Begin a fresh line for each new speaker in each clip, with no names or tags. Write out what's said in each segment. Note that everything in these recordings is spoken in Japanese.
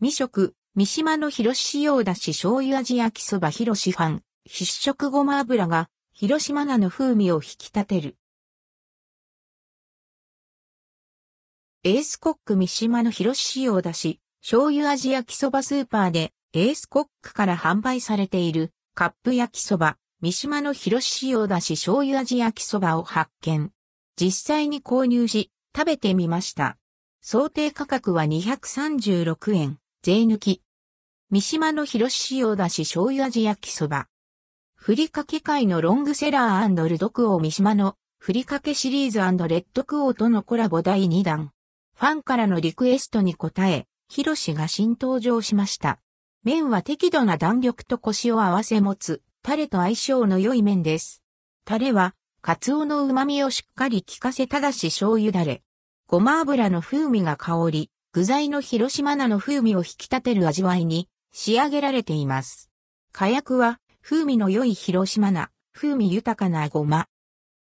未食、三島の広し用だし醤油味焼きそば広しファン、必食ごま油が、広島菜の風味を引き立てる。エースコック三島の広し用だし、醤油味焼きそばスーパーで、エースコックから販売されている、カップ焼きそば、三島の広し用だし醤油味焼きそばを発見。実際に購入し、食べてみました。想定価格は236円、税抜き。三島の広し用だし醤油味焼きそば。ふりかけ界のロングセラールドクオー三島のふりかけシリーズレッドクオーとのコラボ第2弾。ファンからのリクエストに応え、ヒロシが新登場しました。麺は適度な弾力とコシを合わせ持つ、タレと相性の良い麺です。タレは、カツオの旨味をしっかり効かせただし醤油ダレ。ごま油の風味が香り、具材の広島菜の風味を引き立てる味わいに仕上げられています。火薬は、風味の良い広島菜、風味豊かなごま。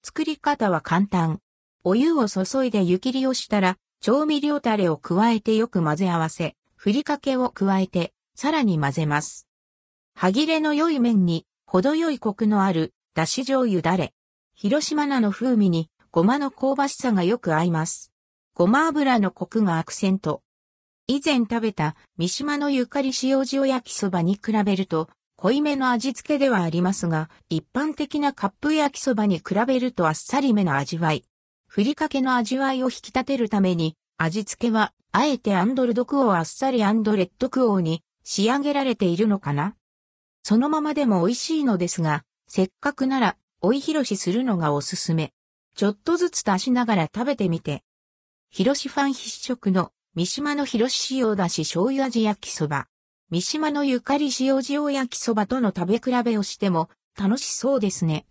作り方は簡単。お湯を注いで湯切りをしたら、調味料タレを加えてよく混ぜ合わせ、ふりかけを加えて、さらに混ぜます。歯切れの良い麺に、程よいコクのある、だし醤油だれ。広島菜の風味に、ごまの香ばしさがよく合います。ごま油のコクがアクセント。以前食べた三島のゆかり塩塩焼きそばに比べると濃いめの味付けではありますが、一般的なカップ焼きそばに比べるとあっさりめの味わい。ふりかけの味わいを引き立てるために、味付けは、あえて and ldquo あっさり and rdquo に仕上げられているのかな？そのままでも美味しいのですが、せっかくなら、追い広しするのがおすすめ。ちょっとずつ足しながら食べてみて。広しファン必食の三島の広し塩だし醤油味焼きそば。三島のゆかり塩塩焼きそばとの食べ比べをしても楽しそうですね。